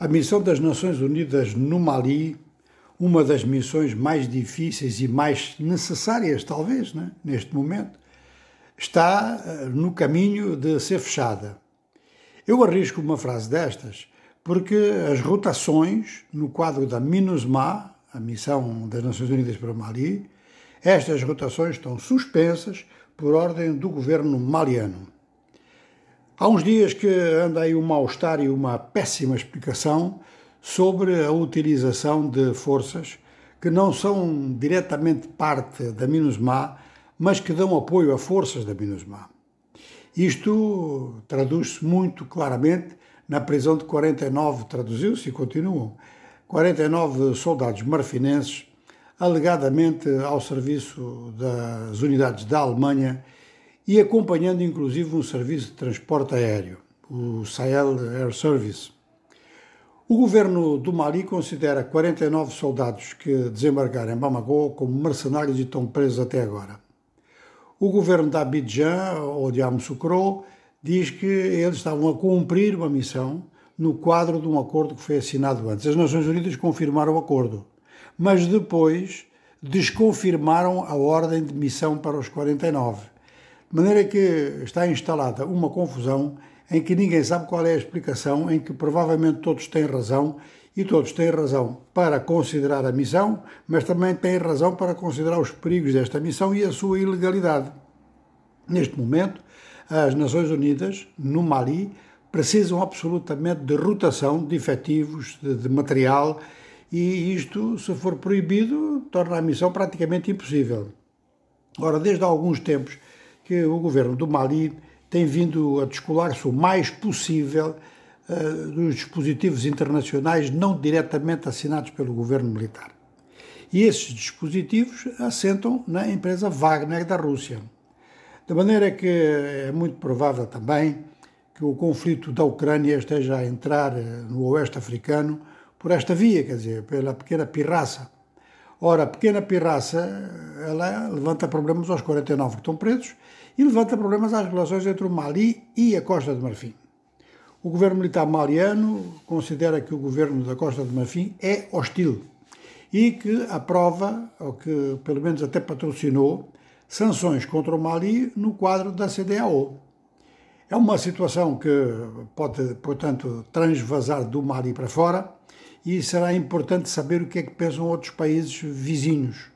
A missão das Nações Unidas no Mali, uma das missões mais difíceis e mais necessárias, talvez, né, neste momento, está eh, no caminho de ser fechada. Eu arrisco uma frase destas porque as rotações no quadro da MINUSMA, a missão das Nações Unidas para o Mali, estas rotações estão suspensas por ordem do governo maliano. Há uns dias que anda aí um mal-estar e uma péssima explicação sobre a utilização de forças que não são diretamente parte da MINUSMA, mas que dão apoio a forças da MINUSMA. Isto traduz-se muito claramente na prisão de 49, traduziu-se e continuam, 49 soldados marfinenses, alegadamente ao serviço das unidades da Alemanha e acompanhando inclusive um serviço de transporte aéreo, o Sahel Air Service. O governo do Mali considera 49 soldados que desembarcaram em Bamako como mercenários e estão presos até agora. O governo de Abidjan, ou de Amsoukro, diz que eles estavam a cumprir uma missão no quadro de um acordo que foi assinado antes. As Nações Unidas confirmaram o acordo, mas depois desconfirmaram a ordem de missão para os 49. De maneira que está instalada uma confusão em que ninguém sabe qual é a explicação, em que provavelmente todos têm razão e todos têm razão para considerar a missão, mas também têm razão para considerar os perigos desta missão e a sua ilegalidade. Neste momento, as Nações Unidas, no Mali, precisam absolutamente de rotação de efetivos, de, de material, e isto, se for proibido, torna a missão praticamente impossível. Ora, desde há alguns tempos, que o governo do Mali tem vindo a descolar-se o mais possível uh, dos dispositivos internacionais não diretamente assinados pelo governo militar. E esses dispositivos assentam na empresa Wagner da Rússia. De maneira que é muito provável também que o conflito da Ucrânia esteja a entrar eh, no oeste africano por esta via, quer dizer, pela pequena pirraça. Ora, a pequena pirraça, ela levanta problemas aos 49 que estão presos e levanta problemas às relações entre o Mali e a Costa de Marfim. O governo militar maliano considera que o governo da Costa de Marfim é hostil e que aprova, ou que pelo menos até patrocinou, sanções contra o Mali no quadro da CDAO. É uma situação que pode, portanto, transvasar do Mali para fora e será importante saber o que é que pensam outros países vizinhos.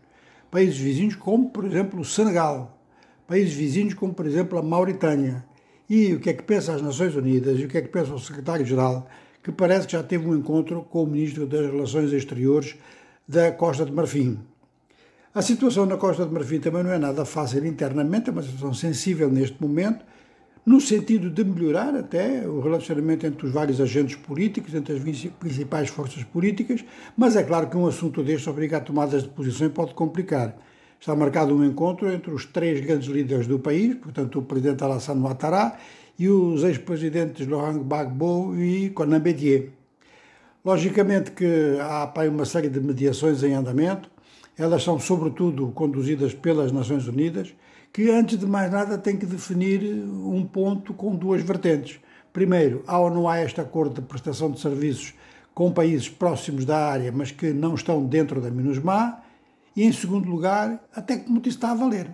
Países vizinhos como, por exemplo, o Senegal, países vizinhos, como por exemplo a Mauritânia. E o que é que pensa as Nações Unidas e o que é que pensa o secretário-geral, que parece que já teve um encontro com o ministro das Relações Exteriores da Costa de Marfim. A situação na Costa de Marfim também não é nada fácil internamente, é uma situação sensível neste momento, no sentido de melhorar até o relacionamento entre os vários agentes políticos, entre as principais forças políticas, mas é claro que um assunto deste obriga a tomadas de posição e pode complicar. Está marcado um encontro entre os três grandes líderes do país, portanto, o presidente Alassane Ouattara e os ex-presidentes Laurent Gbagbo e Conan Bédier. Logicamente que há uma série de mediações em andamento, elas são sobretudo conduzidas pelas Nações Unidas, que antes de mais nada têm que definir um ponto com duas vertentes. Primeiro, há ou não há este acordo de prestação de serviços com países próximos da área, mas que não estão dentro da MINUSMA, e, em segundo lugar, até que ponto isso está a valer.